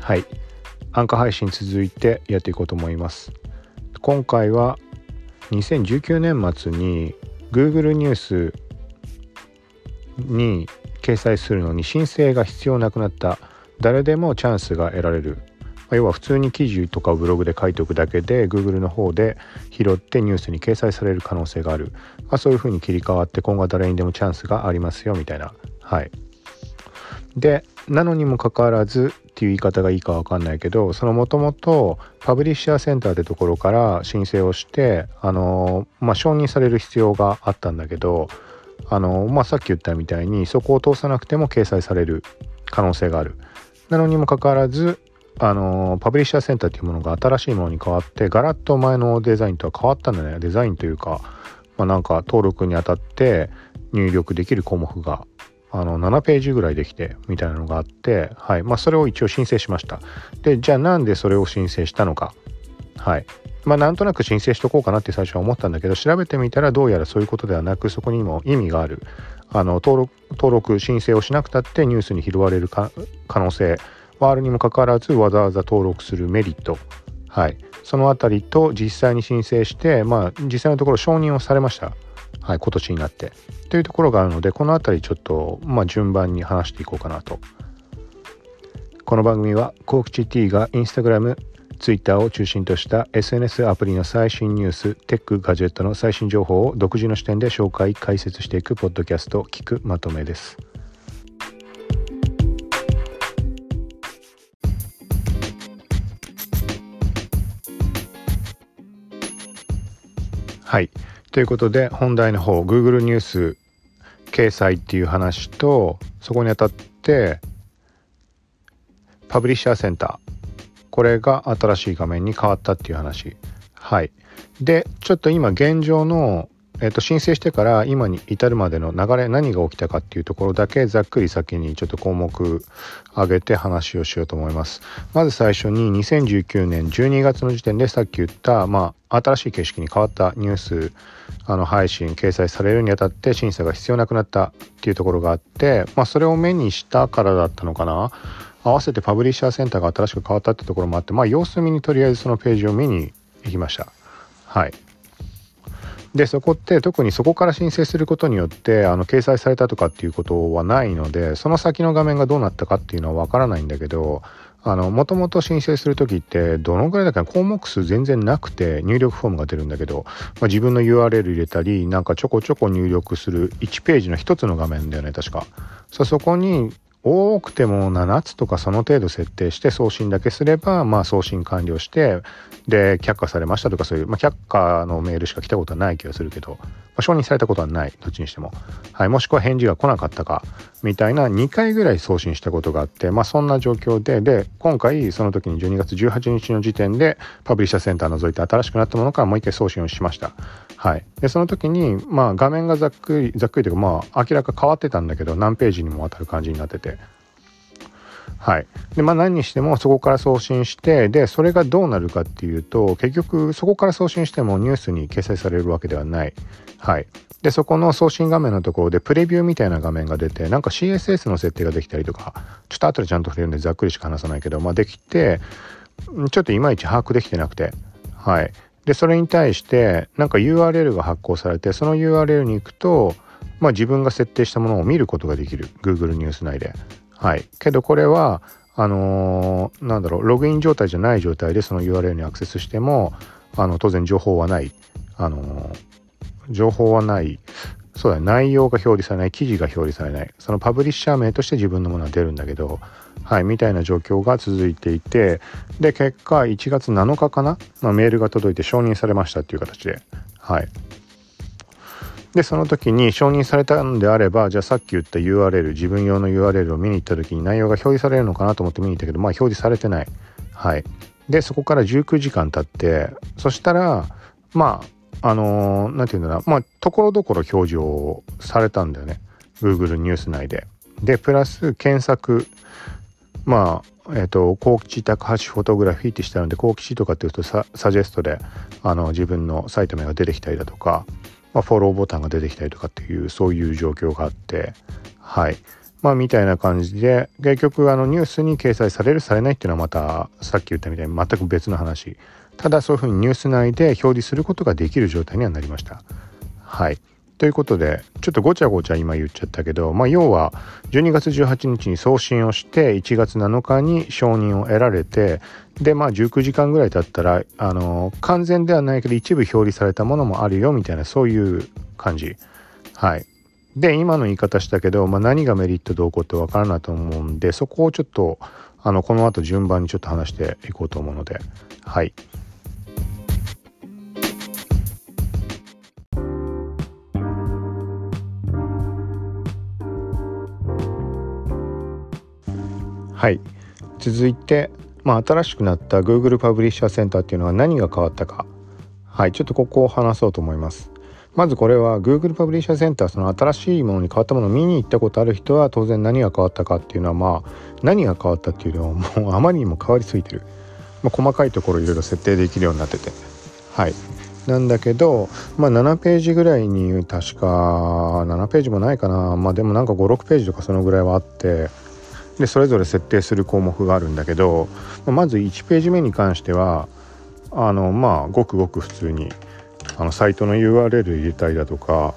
はい。アンカー配信続いてやっていこうと思います。今回は2019年末に Google ニュースに掲載するのに申請が必要なくなった誰でもチャンスが得られる。要は普通に記事とかをブログで書いておくだけで Google の方で拾ってニュースに掲載される可能性がある、まあ、そういうふうに切り替わって今後は誰にでもチャンスがありますよみたいな。はい。でなのにもかかわらずっていう言い方がいいかわかんないけどそのもともとパブリッシャーセンターってところから申請をしてあのまあ承認される必要があったんだけどあのまあさっき言ったみたいにそこを通さなくても掲載される可能性がある。なのにもかかわらずあのパブリッシャーセンターっていうものが新しいものに変わってガラッと前のデザインとは変わったんだね。デザインというか、まあ、なんか登録にあたって入力できる項目があの7ページぐらいできてみたいなのがあって、はい。まあ、それを一応申請しました。でじゃあなんでそれを申請したのか。はい。まあなんとなく申請しとこうかなって最初は思ったんだけど調べてみたらどうやらそういうことではなくそこにも意味がある。あの登録登録申請をしなくたってニュースに拾われる可能性はあるにもかかわらずわざわざ登録するメリット。はい。そのあたりと実際に申請してまあ実際のところ承認をされました。はい今年になって。というところがあるのでこの辺りちょっと、まあ、順番に話していこうかなと。この番組はコークチ T がインスタグラムツイッターを中心とした SNS アプリの最新ニューステックガジェットの最新情報を独自の視点で紹介解説していくポッドキャスト聞くまとめです。はい。ということで本題の方 Google ニュース掲載っていう話とそこにあたってパブリッシャーセンターこれが新しい画面に変わったっていう話。はい。でちょっと今現状のえっと、申請してから今に至るまでの流れ何が起きたかっていうところだけざっくり先にちょっと項目上げて話をしようと思います。まず最初に2019年12月の時点でさっき言った、まあ、新しい形式に変わったニュースあの配信掲載されるにあたって審査が必要なくなったっていうところがあって、まあ、それを目にしたからだったのかな。合わせてパブリッシャーセンターが新しく変わったってところもあって、まあ、様子見にとりあえずそのページを見に行きました。はい。でそこって特にそこから申請することによってあの掲載されたとかっていうことはないのでその先の画面がどうなったかっていうのは分からないんだけどもともと申請する時ってどのぐらいだか項目数全然なくて入力フォームが出るんだけど、まあ、自分の URL 入れたりなんかちょこちょこ入力する1ページの1つの画面だよね確か。そこに多くても7つとかその程度設定して送信だけすれば、まあ、送信完了してで却下されましたとかそういう、まあ、却下のメールしか来たことはない気がするけど、まあ、承認されたことはないどっちにしても、はい、もしくは返事が来なかったかみたいな2回ぐらい送信したことがあって、まあ、そんな状況でで今回その時に12月18日の時点でパブリッシャーセンター除いて新しくなったものからもう一回送信をしました。はい、でその時に、まあ、画面がざっくりざっくりというか、まあ、明らか変わってたんだけど何ページにもわたる感じになってて。はい。でまあ、何にしてもそこから送信してでそれがどうなるかっていうと結局そこから送信してもニュースに掲載されるわけではない。はい、でそこの送信画面のところでプレビューみたいな画面が出てなんか CSS の設定ができたりとかちょっと後でちゃんと触れるんでざっくりしか話さないけど、まあ、できてちょっといまいち把握できてなくて。はい。でそれに対してなんか URL が発行されてその URL に行くと、まあ、自分が設定したものを見ることができる。Google ニュース内で。はい、けどこれはあのー、なんだろうログイン状態じゃない状態でその URL にアクセスしてもあの当然情報はない、あのー、情報はない。そうだ、ね、内容が表示されない記事が表示されない。そのパブリッシャー名として自分のものは出るんだけどはいみたいな状況が続いていてで結果1月7日かな、まあ、メールが届いて承認されましたっていう形で。はい。でその時に承認されたんであればじゃあさっき言った URL 自分用の URL を見に行った時に内容が表示されるのかなと思って見に行ったけどまあ表示されてない。はい。でそこから19時間経ってそしたらまああの何、ー、て言うんだろうまあところどころ表示をされたんだよね。Google ニュース内で。でプラス検索。まあえっ、ー、と高吉高橋フォトグラフィーってしたので高吉とかっていうとサジェストであの自分のサイト名が出てきたりだとかまあ、フォローボタンが出てきたりとかっていうそういう状況があって。はい。まあみたいな感じで結局あのニュースに掲載されるされないっていうのはまたさっき言ったみたいに全く別の話。ただそういうふうにニュース内で表示することができる状態にはなりました。はい。ということでちょっとごちゃごちゃ今言っちゃったけどまあ要は12月18日に送信をして1月7日に承認を得られてでまあ19時間ぐらい経ったらあの完全ではないけど一部表示されたものもあるよみたいなそういう感じ。はい。で今の言い方したけど、まあ、何がメリットどうこうって分からないと思うんでそこをちょっとあのこの後順番にちょっと話していこうと思うので。はい。はい。続いて、まあ、新しくなった Google パブリッシャーセンターっていうのは何が変わったか。はい。ちょっとここを話そうと思います。まずこれは Google パブリッシャーセンターその新しいものに変わったものを見に行ったことある人は当然何が変わったかっていうのはまあ何が変わったっていうのは もうあまりにも変わりすぎてる、まあ、細かいところいろいろ設定できるようになってて。はい。なんだけどまあ7ページぐらいに確か7ページもないかな。まあでもなんか56ページとかそのぐらいはあって。でそれぞれ設定する項目があるんだけどまず1ページ目に関してはあのまあごくごく普通にあのサイトの URL 入れたりだとか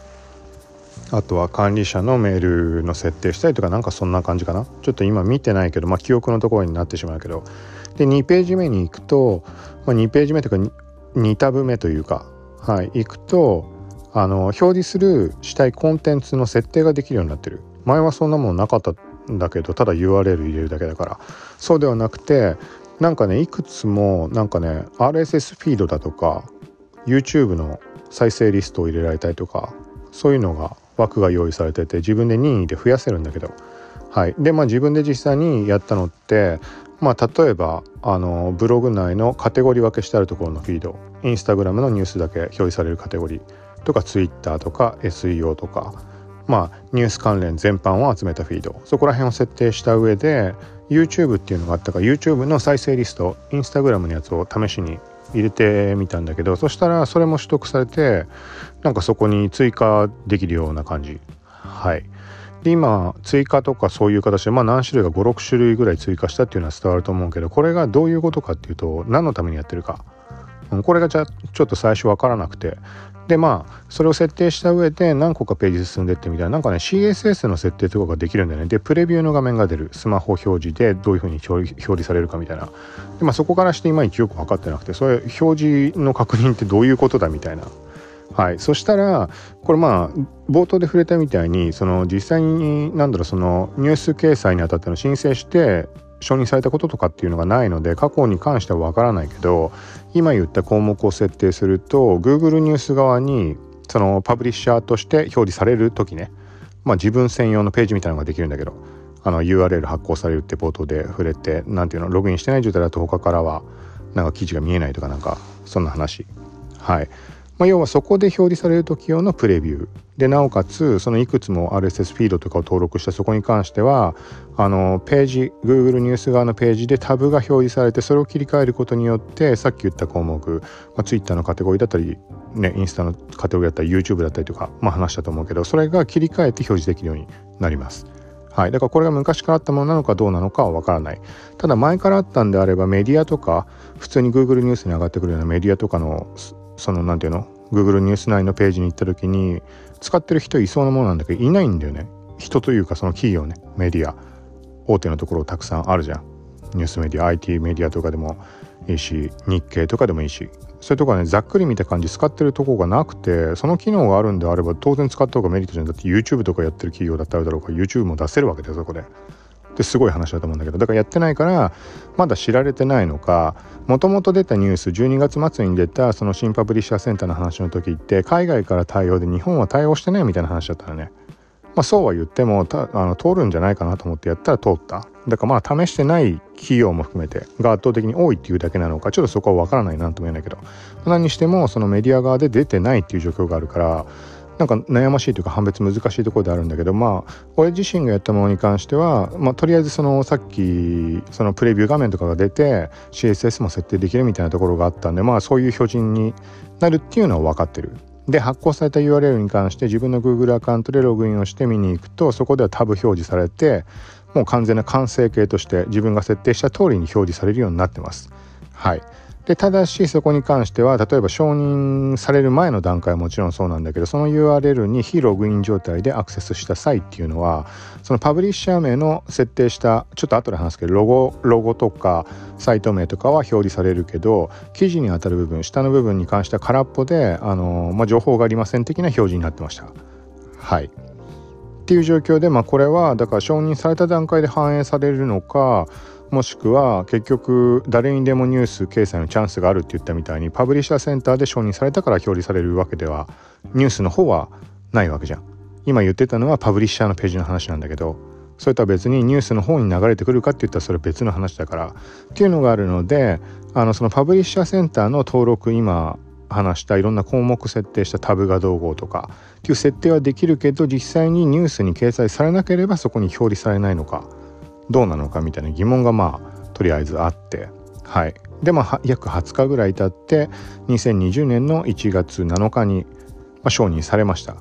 あとは管理者のメールの設定したりとかなんかそんな感じかな。ちょっと今見てないけど、まあ、記憶のところになってしまうけど。で2ページ目に行くと、まあ、2ページ目というか 2, タブ目というかはい行くとあの表示するしたいコンテンツの設定ができるようになってる。前はそんなものなかったんだけどただ URL 入れるだけだから。そうではなくてなんかねいくつもなんかね RSS フィードだとか YouTube の再生リストを入れられたりとかそういうのが枠が用意されてて自分で任意で増やせるんだけど。はい。でまあ自分で実際にやったのってまあ例えばあのブログ内のカテゴリー分けしてあるところのフィード。インスタグラムのニュースだけ表示されるカテゴリー。とか Twitter とか SEO とか。まあニュース関連全般を集めたフィード。そこら辺を設定した上で YouTube っていうのがあったから YouTube の再生リストインスタグラムのやつを試しに入れてみたんだけどそしたらそれも取得されてなんかそこに追加できるような感じ。はい。で今追加とかそういう形でまあ何種類か56種類ぐらい追加したっていうのは伝わると思うけどこれがどういうことかっていうと何のためにやってるか。これがじゃちょっと最初分からなくて。でまあそれを設定した上で何個かページ進んでってみたいななんかね CSS の設定とかができるんだよね。でプレビューの画面が出る。スマホ表示でどういうふうに表示されるかみたいな。で、まあ、そこからしていまいちよく分かってなくてそれ表示の確認ってどういうことだみたいな。はい、そしたらこれまあ冒頭で触れたみたいにその実際に何だろうそのニュース掲載にあたっての申請して承認されたこととかっていうのがないので過去に関してはわからないけど今言った項目を設定すると Google ニュース側にそのパブリッシャーとして表示される時ねまあ自分専用のページみたいなのができるんだけどあの URL 発行されるって冒頭で触れて何ていうのログインしてない状態だと他からはなんか記事が見えないとかなんかそんな話。はい。まあ、要はそこで表示される時用のプレビュー。でなおかつそのいくつも RSS フィードとかを登録したそこに関してはあのページ Google ニュース側のページでタブが表示されてそれを切り替えることによってさっき言った項目、まあ、Twitter のカテゴリーだったり、ね、インスタのカテゴリーだったり YouTube だったりとか、まあ、話したと思うけどそれが切り替えて表示できるようになります。はい、だからこれが昔からあったものなのかどうなのかはわからない。ただ前からあったんであればメディアとか普通に Google ニュースに上がってくるようなメディアとかのその何て言うの？Google ニュース内のページに行った時に使ってる人いそうなものなんだけどいないんだよね。人というかその企業ねメディア。大手のところたくさんあるじゃん。ニュースメディア IT メディアとかでもいいし日経とかでもいいし。そういうとこはねざっくり見た感じ使ってるとこがなくてその機能があるんであれば当然使った方がメリットじゃん。だって YouTube とかやってる企業だったらだろうから YouTube も出せるわけでそこで。ってすごい話だと思うんだけどだからやってないからまだ知られてないのかもともと出たニュース12月末に出たその新パブリッシャーセンターの話の時って海外から対応で日本は対応してないみたいな話だったらね。まあそうは言ってもあの通るんじゃないかなと思ってやったら通った。だからまあ試してない企業も含めてが圧倒的に多いっていうだけなのかちょっとそこは分からないなとも言えないけど。何にしてもそのメディア側で出てないっていう状況があるからなんか悩ましいというか判別難しいところであるんだけどまあ俺自身がやったものに関しては、まあ、とりあえずそのさっきそのプレビュー画面とかが出て CSS も設定できるみたいなところがあったんでまあそういう表示になるっていうのは分かってる。で発行された URL に関して自分の Google アカウントでログインをして見に行くとそこではタブ表示されてもう完全な完成形として自分が設定した通りに表示されるようになってます。はいでただしそこに関しては例えば承認される前の段階はもちろんそうなんだけどその URL に非ログイン状態でアクセスした際っていうのはそのパブリッシャー名の設定したちょっと後で話すけどロゴロゴとかサイト名とかは表示されるけど記事にあたる部分下の部分に関しては空っぽであの、まあ、情報がありません的な表示になってました。はいっていう状況で、まあ、これはだから承認された段階で反映されるのかもしくは結局誰にでもニュース掲載のチャンスがあるって言ったみたいにパブリッシャーセンターで承認されたから表示されるわけではニュースの方はないわけじゃん。今言ってたのはパブリッシャーのページの話なんだけどそれとは別にニュースの方に流れてくるかって言ったらそれ別の話だからっていうのがあるのであのそのパブリッシャーセンターの登録今話したいろんな項目設定したタブがどうこうとかっていう設定はできるけど実際にニュースに掲載されなければそこに表示されないのかどうなのかみたいな疑問がまあとりあえずあって。はい。でまあ約20日ぐらい経って2020年の1月7日に、まあ、承認されました。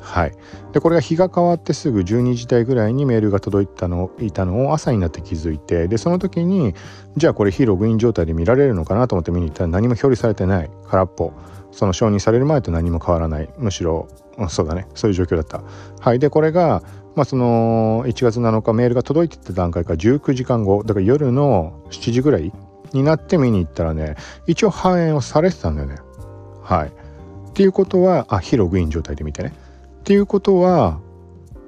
はい。でこれが日が変わってすぐ12時台ぐらいにメールが届いたのいたのを朝になって気づいてでその時にじゃあこれ非ログイン状態で見られるのかなと思って見に行ったら何も表示されてない空っぽ。その承認される前と何も変わらない。むしろそうだね。そういう状況だった。はい。でこれがまあ、その1月7日メールが届いてた段階から19時間後だから夜の7時ぐらいになって見に行ったらね一応反映をされてたんだよね。はい。っていうことはあ非ログイン状態で見てね。っていうことは、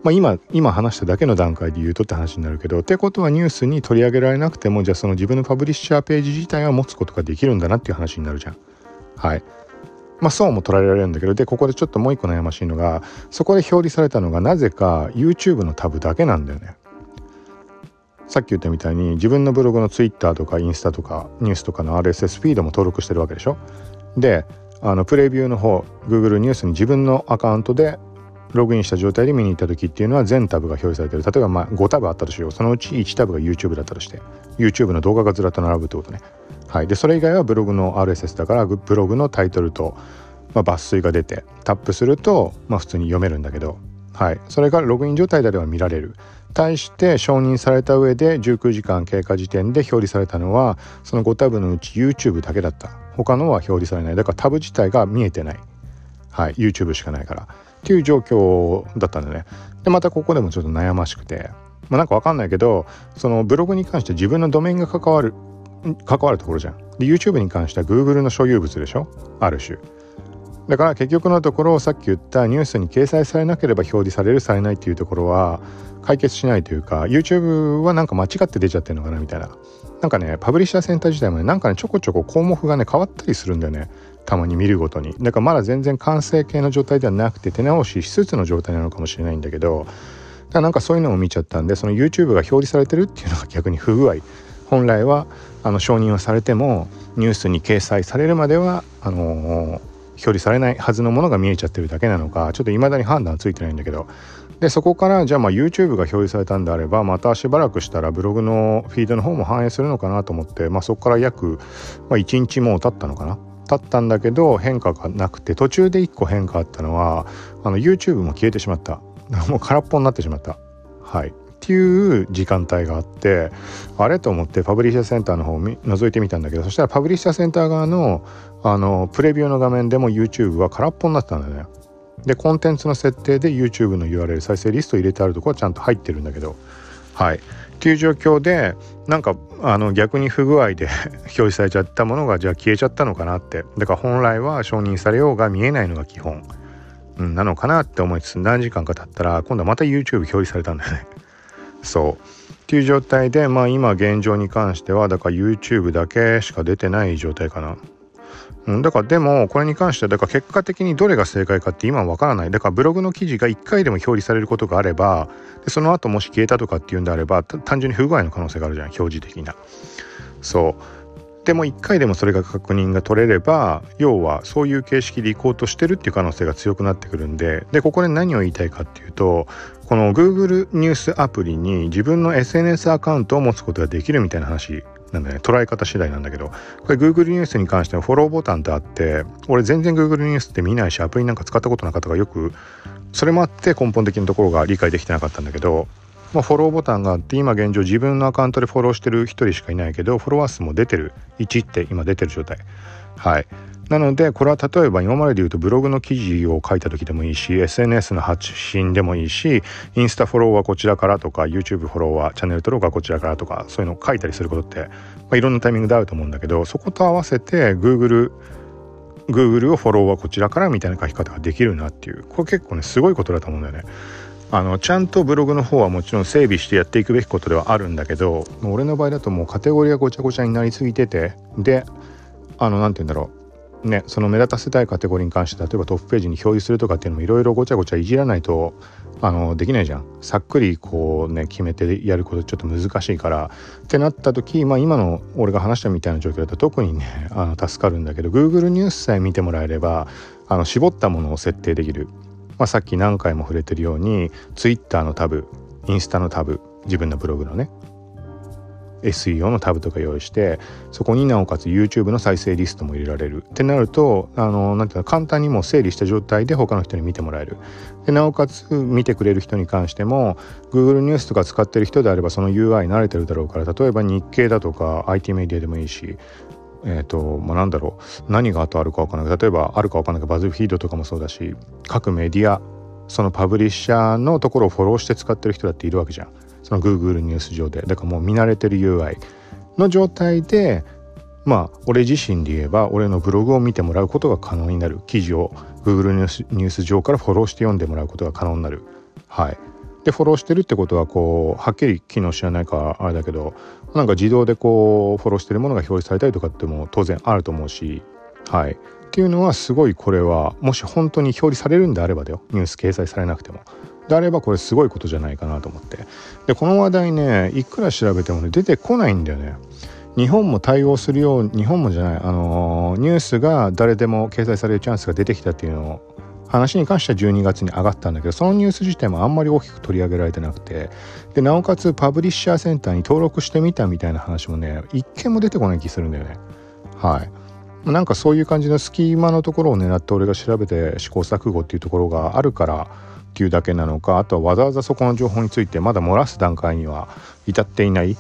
まあ今、今話しただけの段階で言うとって話になるけどってことはニュースに取り上げられなくてもじゃあその自分のパブリッシャーページ自体は持つことができるんだなっていう話になるじゃん。はい。まあ、そうも捉えられるんだけどでここでちょっともう一個悩ましいのがそこで表示されたのがなぜか YouTube のタブだけなんだよね。さっき言ったみたいに自分のブログの Twitter とかインスタとかニュースとかの RSS フィードも登録してるわけでしょ。であのプレビューの方 Google ニュースに自分のアカウントでログインした状態で見に行った時っていうのは全タブが表示されてる例えばまあ5タブあったとしようそのうち1タブが YouTube だったとして YouTube の動画がずらっと並ぶってことねはい、でそれ以外はブログの RSS だからブログのタイトルと、まあ、抜粋が出てタップすると、まあ、普通に読めるんだけど、はい、それがログイン状態であれば見られる。対して承認された上で19時間経過時点で表示されたのはその5タブのうち YouTube だけだった。他のは表示されない。だからタブ自体が見えてない、はい、YouTube しかないから。っていう状況だったんだね。でまたここでもちょっと悩ましくて。まあ、なんかわかんないけどそのブログに関して自分のドメインが関わる関わるところじゃん。で YouTube に関しては Google の所有物でしょ？ある種。だから結局のところさっき言ったニュースに掲載されなければ表示されるされないっていうところは解決しないというか YouTube はなんか間違って出ちゃってるのかなみたいな。なんかねパブリッシャーセンター自体もねなんかねちょこちょこ項目がね変わったりするんだよねたまに見るごとにだからまだ全然完成形の状態ではなくて手直ししつつの状態なのかもしれないんだけどだなんかそういうのを見ちゃったんでその YouTube が表示されてるっていうのが逆に不具合本来はあの承認はされてもニュースに掲載されるまではあの、表示されないはずのものが見えちゃってるだけなのかちょっと未だに判断ついてないんだけど。でそこからじゃあまあ YouTube が表示されたんであればまたしばらくしたらブログのフィードの方も反映するのかなと思って、まあ、そこから約、まあ、1日もう経ったのかな。経ったんだけど変化がなくて途中で1個変化あったのはあの YouTube も消えてしまった。もう空っぽになってしまった。はい。っていう時間帯があってあれと思ってパブリッシャーセンターの方を覗いてみたんだけどそしたらパブリッシャーセンター側のあのプレビューの画面でも YouTube は空っぽになってたんだよね。でコンテンツの設定で YouTube の URL 再生リスト入れてあるとこはちゃんと入ってるんだけど。はい。っていう状況でなんかあの逆に不具合で 表示されちゃったものがじゃあ消えちゃったのかなって。だから本来は承認されようが見えないのが基本、うん、なのかなって思いつつ何時間か経ったら今度はまた YouTube 表示されたんだよね。そう。っていう状態でまあ今現状に関してはだから YouTube だけしか出てない状態かな。うん、だからでもこれに関してはだから結果的にどれが正解かって今わからない。だからブログの記事が1回でも表示されることがあればでその後もし消えたとかっていうんであれば単純に不具合の可能性があるじゃん表示的な。そう。でも1回でもそれが確認が取れれば要はそういう形式でいこうとしてるっていう可能性が強くなってくるんででここで何を言いたいかっていうとこの Google ニュースアプリに自分の SNS アカウントを持つことができるみたいな話なんだね。捉え方次第なんだけど。これ Google ニュースに関してはフォローボタンってあって俺全然 Google ニュースって見ないしアプリなんか使ったことなかったからよくそれもあって根本的なところが理解できてなかったんだけど、まあ、フォローボタンがあって今現状自分のアカウントでフォローしてる1人しかいないけどフォロワー数も出てる1って今出てる状態。はい。なのでこれは例えば今までで言うとブログの記事を書いた時でもいいし SNS の発信でもいいしインスタフォローはこちらからとか YouTube フォローはチャンネル登録はこちらからとかそういうのを書いたりすることって、まあ、いろんなタイミングであると思うんだけどそこと合わせて Google Google をフォローはこちらからみたいな書き方ができるなっていう。これ結構ねすごいことだと思うんだよね。あのちゃんとブログの方はもちろん整備してやっていくべきことではあるんだけど俺の場合だともうカテゴリーがごちゃごちゃになりすぎててであの何て言うんだろう。ね、その目立たせたいカテゴリーに関して例えばトップページに表示するとかっていうのもいろいろごちゃごちゃいじらないとあのできないじゃん。さっくりこうね決めてやることちょっと難しいから。ってなった時、まあ、今の俺が話したみたいな状況だと特にねあの助かるんだけど Google ニュースさえ見てもらえればあの絞ったものを設定できる、まあ、さっき何回も触れてるように Twitter のタブインスタのタブ自分のブログのね SEO のタブとか用意してそこになおかつ YouTube の再生リストも入れられる。ってなるとあのなんていうか簡単にもう整理した状態で他の人に見てもらえる。でなおかつ見てくれる人に関しても Google ニュースとか使ってる人であればその UI 慣れてるだろうから例えば日経だとか IT メディアでもいいしえーとまあ、なんだろう。何があとあるか分からない。例えばあるか分からないけどバズフィードとかもそうだし各メディアそのパブリッシャーのところをフォローして使ってる人だっているわけじゃん。その Google ニュース上で。だからもう見慣れてる UI の状態でまあ俺自身で言えば俺のブログを見てもらうことが可能になる。記事を Google ニュース上からフォローして読んでもらうことが可能になる。はい。でフォローしてるってことはこうはっきり機能知らないかあれだけどなんか自動でこうフォローしてるものが表示されたりとかっても当然あると思うしはい。っていうのはすごいこれはもし本当に表示されるんであればだよ。ニュース掲載されなくても。であればこれすごいことじゃないかなと思って。でこの話題ねいくら調べてもね出てこないんだよね。日本も対応するよう日本もじゃないあの、ニュースが誰でも掲載されるチャンスが出てきたっていうのを話に関しては12月に上がったんだけどそのニュース自体もあんまり大きく取り上げられてなくてでなおかつパブリッシャーセンターに登録してみたみたいな話もね一件も出てこない気するんだよね。はい。なんかそういう感じの隙間のところを狙って俺が調べて試行錯誤っていうところがあるからっていうだけなのかあとはわざわざそこの情報についてまだ漏らす段階には至っていない。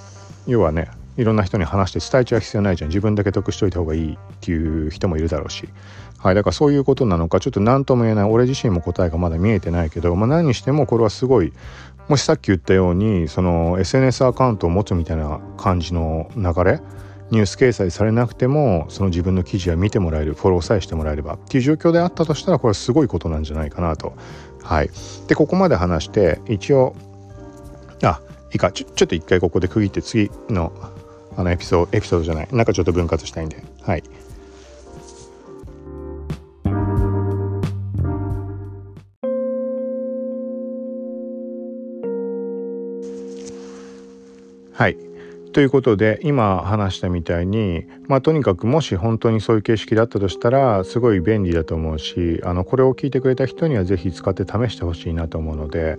要はねいろんな人に話して伝えちゃう必要ないじゃん。自分だけ得しといた方がいいっていう人もいるだろうし。はいだからそういうことなのかちょっと何とも言えない。俺自身も答えがまだ見えてないけど、まあ、何にしてもこれはすごいもしさっき言ったようにその SNS アカウントを持つみたいな感じの流れニュース掲載されなくてもその自分の記事は見てもらえるフォローさえしてもらえればっていう状況であったとしたらこれはすごいことなんじゃないかなと。はい。でここまで話して一応あいいか。ちょちょっと一回ここで区切って次のあのエピソードエピソードじゃない。なんかちょっと分割したいんで。はい。はいということで今話したみたいにまあとにかくもし本当にそういう形式だったとしたらすごい便利だと思うしあのこれを聞いてくれた人には是非使って試してほしいなと思うので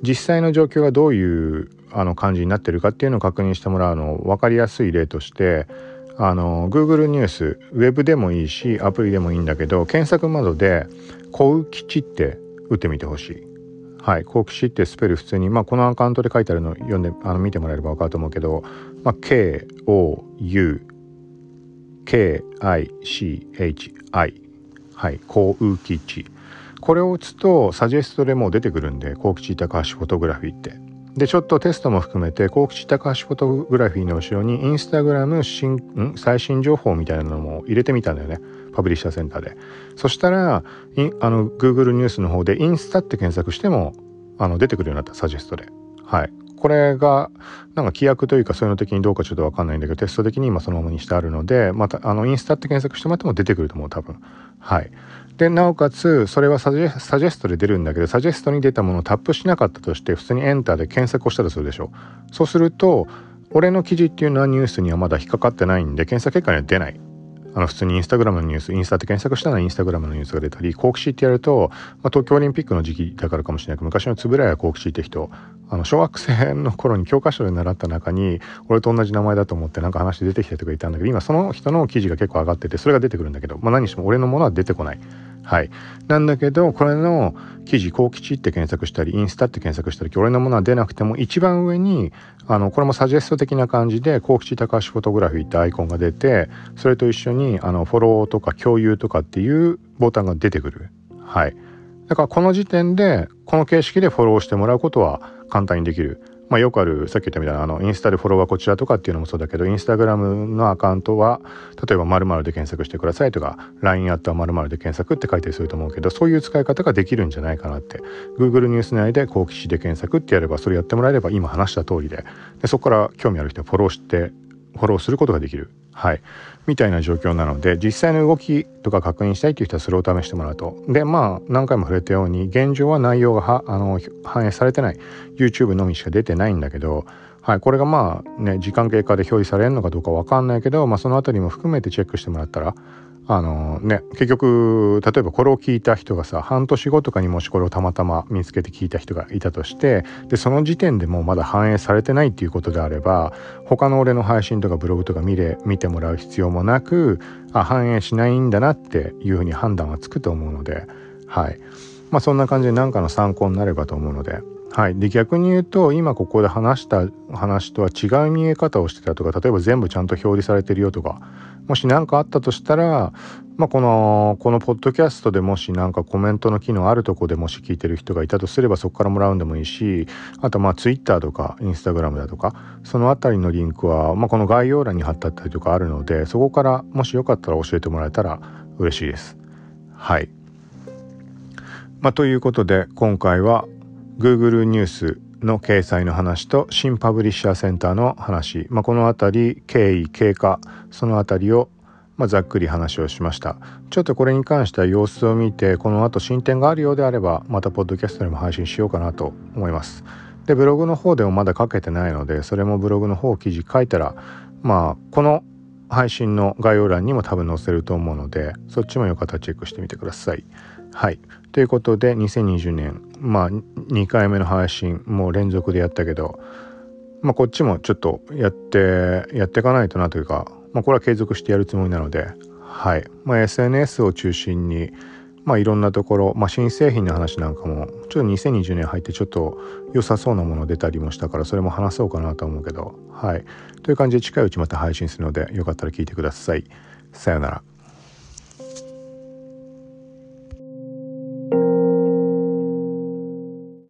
実際の状況がどういうあの感じになってるかっていうのを確認してもらうの分かりやすい例としてあの Google ニュースウェブでもいいしアプリでもいいんだけど検索窓で「小浮吉」って打ってみてほしい。はい、幸吉ってスペル普通に、まあ、このアカウントで書いてあるの読んであの見てもらえれば分かると思うけど、まあ、K-O-U-K-I-C-H-I はい幸吉これを打つとサジェストでもう出てくるんで幸吉高橋フォトグラフィーって。でちょっとテストも含めて幸吉高橋フォトグラフィーの後ろにインスタグラム新最新情報みたいなのも入れてみたんだよね。パブリッシャーセンターで。そしたらあの Google ニュースの方でインスタって検索してもあの出てくるようになったサジェストで。はい。これがなんか規約というかそういうの的にどうかちょっと分かんないんだけどテスト的に今そのままにしてあるのでまたあのインスタって検索してもらっても出てくると思う多分。はい。でなおかつそれはサジェストで出るんだけどサジェストに出たものをタップしなかったとして普通にエンターで検索をしたとするでしょそうすると俺の記事っていうのはニュースにはまだ引っかかってないんで検索結果には出ない。あの普通にインスタグラムのニュースインスタって検索したらインスタグラムのニュースが出たりコークシーってやると、まあ、東京オリンピックの時期だからかもしれないけど昔の円谷コークシーって人あの小学生の頃に教科書で習った中に俺と同じ名前だと思ってなんか話出てきたとかいたんだけど今その人の記事が結構上がっててそれが出てくるんだけど、まあ、何しても俺のものは出てこない。はい。なんだけど、これの記事、幸吉って検索したり、インスタって検索したり、俺のものは出なくても、一番上に、あの、これもサジェスト的な感じで、幸吉高橋フォトグラフィーってアイコンが出て、それと一緒に、あの、フォローとか共有とかっていうボタンが出てくる。はい。だからこの時点で、この形式でフォローしてもらうことは簡単にできる。まあ、よくあるさっき言ったみたいなあのインスタでフォロワーこちらとかっていうのもそうだけどインスタグラムのアカウントは例えば〇〇で検索してくださいとか LINE アットは〇〇で検索って書いたりすると思うけどそういう使い方ができるんじゃないかなって Google ニュース内で好奇心で検索ってやればそれやってもらえれば今話した通りででそこから興味ある人はフォローしてフォローすることができる。はい。みたいな状況なので、実際の動きとか確認したいという人はそれを試してもらうと。で、まあ、何回も触れたように、現状は内容があの反映されてない。YouTube のみしか出てないんだけど、はい、これがまあね、時間経過で表示されるのかどうか分かんないけど、まあその辺りも含めてチェックしてもらったら、あのね結局例えばこれを聞いた人がさ半年後とかにもしこれをたまたま見つけて聞いた人がいたとしてでその時点でもうまだ反映されてないっていうことであれば他の俺の配信とかブログとか見れ見てもらう必要もなくあ反映しないんだなっていうふうに判断はつくと思うのではい。まあそんな感じで何かの参考になればと思うので。はい、で逆に言うと今ここで話した話とは違う見え方をしてたとか例えば全部ちゃんと表示されてるよとかもし何かあったとしたら、まあ、このこのポッドキャストでもし何かコメントの機能あるとこでもし聞いてる人がいたとすればそこからもらうんでもいいしあとまあ Twitter とか Instagram だとかその辺りのリンクは、まあ、この概要欄に貼ってあったりとかあるのでそこからもしよかったら教えてもらえたら嬉しいです。はい。まあ、ということで今回は Google ニュースの掲載の話と新パブリッシャーセンターの話、まあ、この辺り経緯経過その辺りをまあ、ざっくり話をしました。ちょっとこれに関しては様子を見てこの後進展があるようであればまたポッドキャストでも配信しようかなと思います。でブログの方でもまだ書けてないのでそれもブログの方記事書いたらまあこの配信の概要欄にも多分載せると思うのでそっちもよかったらチェックしてみてください。はい。ということで2020年まあ2回目の配信もう連続でやったけどまあこっちもちょっとやってやっていかないとなというかまあこれは継続してやるつもりなのではい。まあ SNS を中心にまあいろんなところ、まあ、新製品の話なんかもちょっと2020年入ってちょっと良さそうなもの出たりもしたからそれも話そうかなと思うけどはい。という感じで近いうちまた配信するのでよかったら聞いてください。さよなら。